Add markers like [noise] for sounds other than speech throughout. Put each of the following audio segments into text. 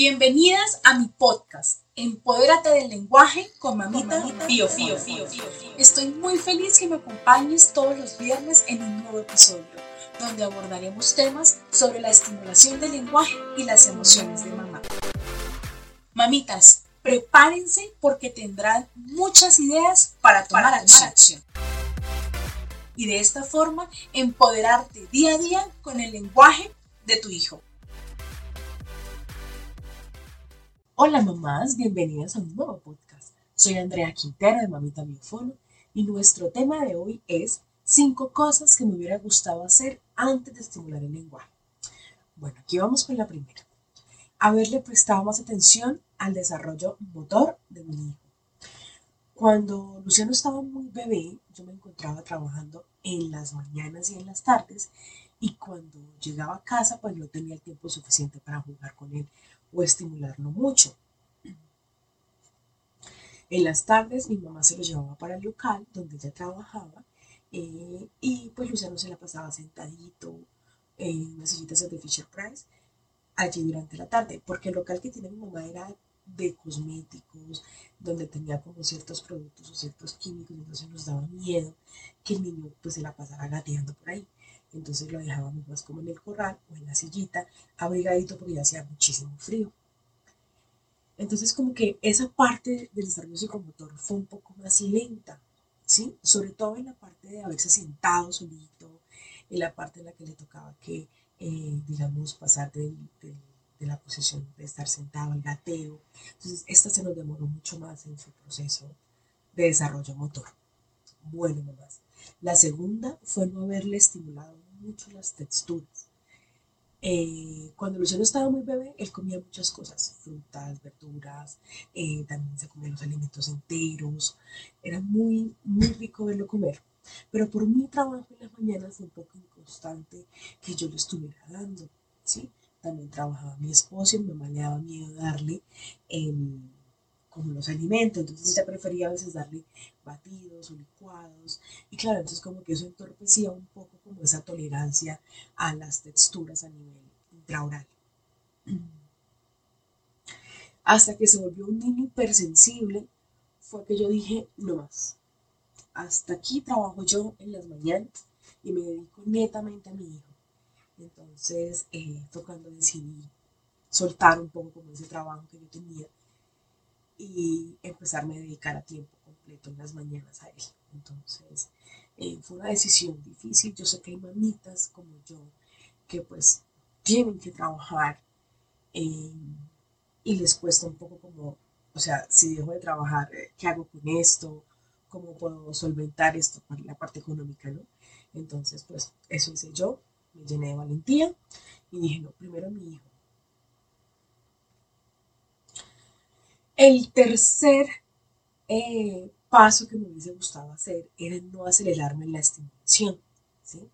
Bienvenidas a mi podcast, Empodérate del lenguaje con Mamita Fío Fío Estoy muy feliz que me acompañes todos los viernes en un nuevo episodio, donde abordaremos temas sobre la estimulación del lenguaje y las emociones de mamá. Mamitas, prepárense porque tendrán muchas ideas para tomar, acción. Y de esta forma, empoderarte día a día con el lenguaje de tu hijo. Hola mamás, bienvenidas a un nuevo podcast. Soy Andrea Quintero de Mamita Biofono y nuestro tema de hoy es 5 cosas que me hubiera gustado hacer antes de estimular el lenguaje. Bueno, aquí vamos con la primera. Haberle prestado más atención al desarrollo motor de mi hijo. Cuando Luciano estaba muy bebé, yo me encontraba trabajando en las mañanas y en las tardes y cuando llegaba a casa pues no tenía el tiempo suficiente para jugar con él o estimularlo mucho. En las tardes mi mamá se lo llevaba para el local donde ella trabajaba eh, y pues Luciano se la pasaba sentadito en unas sillitas de Fisher Price allí durante la tarde, porque el local que tiene mi mamá era de cosméticos, donde tenía como ciertos productos o ciertos químicos, entonces nos daba miedo que el niño pues se la pasara gateando por ahí. Entonces lo dejábamos más como en el corral o en la sillita, abrigadito porque ya hacía muchísimo frío. Entonces como que esa parte del desarrollo psicomotor fue un poco más lenta, ¿sí? Sobre todo en la parte de haberse sentado solito, en la parte en la que le tocaba que, eh, digamos, pasar de la posición de estar sentado al gateo. Entonces esta se nos demoró mucho más en su proceso de desarrollo motor. Bueno, mamás. La segunda fue no haberle estimulado mucho las texturas. Eh, cuando Luciano estaba muy bebé, él comía muchas cosas, frutas, verduras, eh, también se comía los alimentos enteros. Era muy, muy rico verlo comer. Pero por mi trabajo en las mañanas fue un poco inconstante que yo lo estuviera dando. ¿sí? También trabajaba mi esposo y mi mamá le daba miedo darle el como los alimentos, entonces ella prefería a veces darle batidos o licuados, y claro, entonces como que eso entorpecía un poco como esa tolerancia a las texturas a nivel intraoral. [clears throat] Hasta que se volvió un niño hipersensible, fue que yo dije, no más, hasta aquí trabajo yo en las mañanas y me dedico netamente a mi hijo. Entonces, eh, tocando decidí soltar un poco como ese trabajo que yo tenía y empezarme a dedicar a tiempo completo en las mañanas a él. Entonces, eh, fue una decisión difícil. Yo sé que hay mamitas como yo que pues tienen que trabajar eh, y les cuesta un poco como, o sea, si dejo de trabajar, eh, ¿qué hago con esto? ¿Cómo puedo solventar esto para la parte económica, no? Entonces, pues eso hice yo, me llené de valentía y dije, no, primero mi hijo El tercer eh, paso que me hubiese gustado hacer era no acelerarme en la estimulación, ¿sí?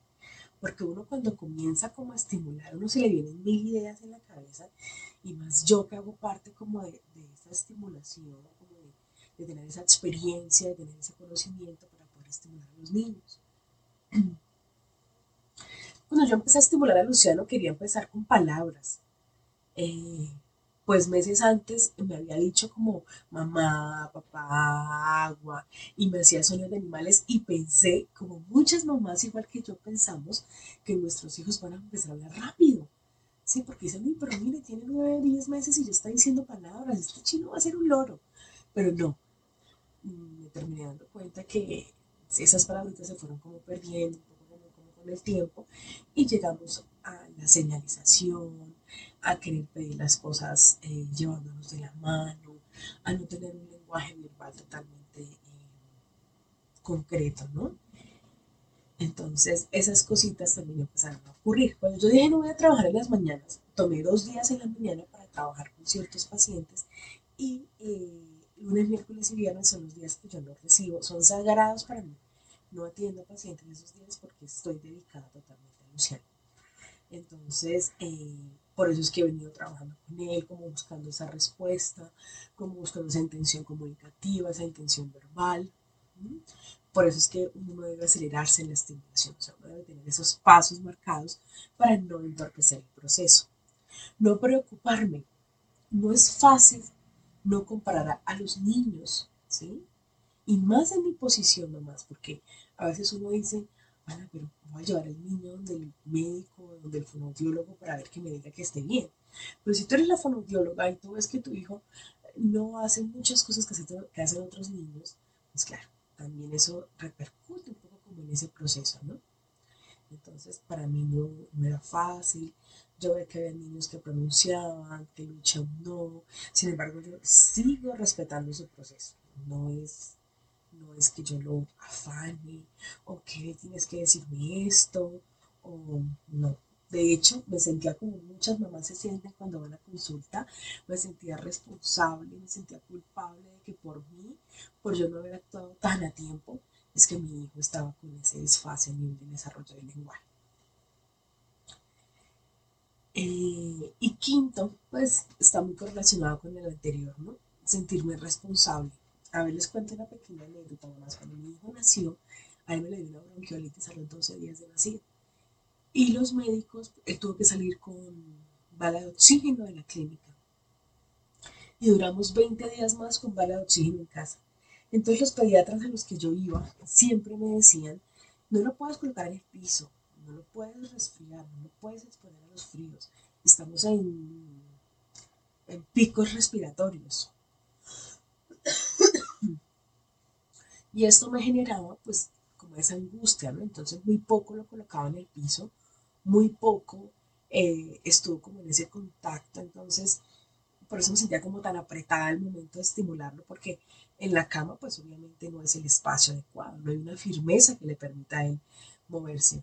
Porque uno cuando comienza como a estimular, uno se le vienen mil ideas en la cabeza y más yo que hago parte como de, esa estimulación, como de, tener esa experiencia, de tener ese conocimiento para poder estimular a los niños. [clears throat] Cuando yo empecé a estimular a Luciano quería empezar con palabras. Eh, pues meses antes me había dicho como mamá, papá, agua, y me hacía sueños de animales y pensé, como muchas mamás igual que yo pensamos, que nuestros hijos van a empezar a hablar rápido. Sí, porque dicen, pero mire, tiene nueve, diez meses y ya está diciendo palabras, este chino va a ser un loro. Pero no, me terminé dando cuenta que esas palabras se fueron como perdiendo, un poco con el tiempo, y llegamos a la señalización, a querer pedir las cosas eh, llevándonos de la mano, a no tener un lenguaje verbal totalmente eh, concreto, ¿no? Entonces, esas cositas también empezaron a ocurrir. Cuando yo dije no voy a trabajar en las mañanas, tomé dos días en la mañana para trabajar con ciertos pacientes y eh, lunes, miércoles y viernes son los días que yo no recibo, son sagrados para mí. No atiendo pacientes esos días porque estoy dedicada totalmente a Luciano. Entonces, eh, por eso es que he venido trabajando con él, como buscando esa respuesta, como buscando esa intención comunicativa, esa intención verbal. Por eso es que uno debe acelerarse en la estimulación, o sea, uno debe tener esos pasos marcados para no entorpecer el proceso. No preocuparme, no es fácil no comparar a, los niños, ¿sí? Y más en mi posición nomás, porque a veces uno dice, pero a llevar al niño donde el médico, donde el fonoaudiólogo para ver que me diga que esté bien. Pero si tú eres la fonoaudióloga y tú ves que tu hijo no hace muchas cosas que, hacen otros niños, pues claro, también eso repercute un poco como en ese proceso, ¿no? Entonces, para mí no, no era fácil. Yo veía que había niños que pronunciaban, que luchan no. Sin embargo, yo sigo respetando su proceso. No es, no es que yo lo afane o que tienes que decirme esto o no. De hecho, me sentía como muchas mamás se sienten cuando van a consulta, me sentía responsable, me sentía culpable de que por mí, por yo no haber actuado tan a tiempo, es que mi hijo estaba con ese desfase en el desarrollo del lenguaje. Eh, y quinto, pues está muy correlacionado con el anterior, ¿no? Sentirme responsable. A ver, les cuento una pequeña anécdota más. Cuando mi hijo nació, a él me le dio una bronquiolitis a los 12 días de nacido. Y los médicos, él tuvo que salir con bala de oxígeno de la clínica. Y duramos 20 días más con bala de oxígeno en casa. Entonces los pediatras a los que yo iba siempre me decían, no lo puedes colocar en el piso, no lo puedes resfriar, no lo puedes exponer a los fríos. Estamos en, en picos respiratorios. Y esto me generaba pues como esa angustia, ¿no? Entonces muy poco lo colocaba en el piso muy poco eh, estuvo como en ese contacto, entonces por eso me sentía como tan apretada al momento de estimularlo, porque en la cama pues obviamente no es el espacio adecuado, no hay una firmeza que le permita a él moverse.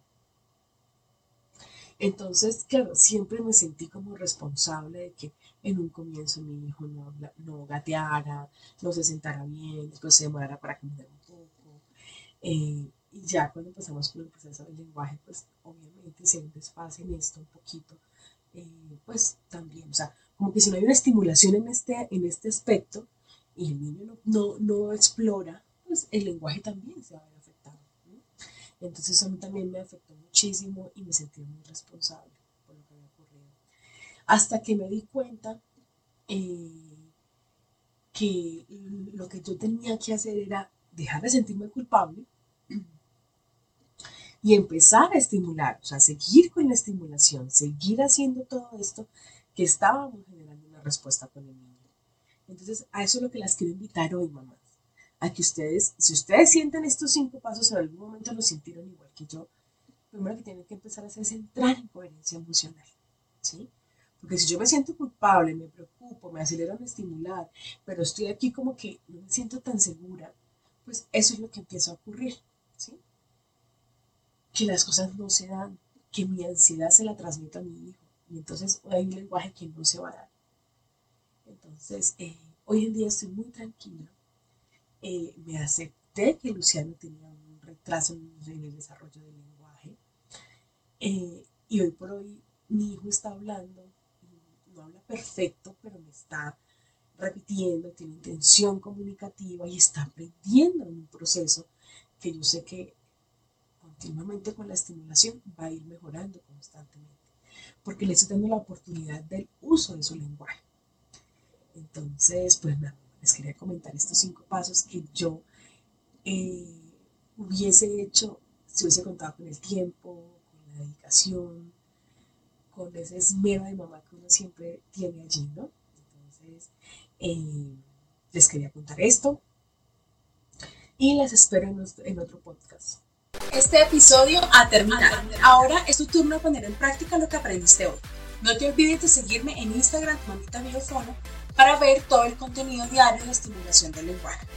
Entonces, claro, siempre me sentí como responsable de que en un comienzo mi hijo no, no gateara, no se sentara bien, después se demorara para caminar un poco. Eh, y ya cuando empezamos con el proceso del lenguaje, pues obviamente se desfase en esto un poquito, eh, pues también, o sea, como que si no hay una estimulación en este, en este aspecto y el niño no, no, explora, pues el lenguaje también se va a ver afectado. Entonces eso también me afectó muchísimo y me sentí muy responsable por lo que había ocurrido. Hasta que me di cuenta eh, que lo que yo tenía que hacer era dejar de sentirme culpable y empezar a estimular, o sea, seguir con la estimulación, seguir haciendo todo esto que estábamos generando una respuesta con el niño. Entonces, a eso es lo que las quiero invitar hoy, mamás. A que ustedes, si ustedes sienten estos cinco pasos, en algún momento lo sintieron igual que yo, primero que tienen que empezar a hacer es entrar en coherencia emocional. ¿Sí? Porque si yo me siento culpable, me preocupo, me acelero en estimular, pero estoy aquí como que no me siento tan segura, pues eso es lo que empieza a ocurrir. ¿sí? que las cosas no se dan, que mi ansiedad se la transmito a mi hijo. Y entonces hay un lenguaje que no se va a dar. Entonces, eh, hoy en día estoy muy tranquila. Eh, me acepté que Luciano tenía un retraso en el desarrollo del lenguaje. Eh, y hoy por hoy mi hijo está hablando, habla perfecto, pero me está repitiendo, tiene intención comunicativa y está aprendiendo en un proceso que yo sé que continuamente con la estimulación va a ir mejorando constantemente, porque le estoy dando la oportunidad del uso de su lenguaje. Entonces, pues nada, les quería comentar estos cinco pasos que yo eh, hubiese hecho si hubiese contado con el tiempo, con la dedicación, con ese esmero de mamá que uno siempre tiene allí, ¿no? Entonces, eh, les quería contar esto y les espero en otro podcast. Este episodio ha terminado. Ahora es tu turno poner en práctica lo que aprendiste hoy. No te olvides de seguirme en Instagram, Mamita Biofono, para ver todo el contenido diario de estimulación del lenguaje.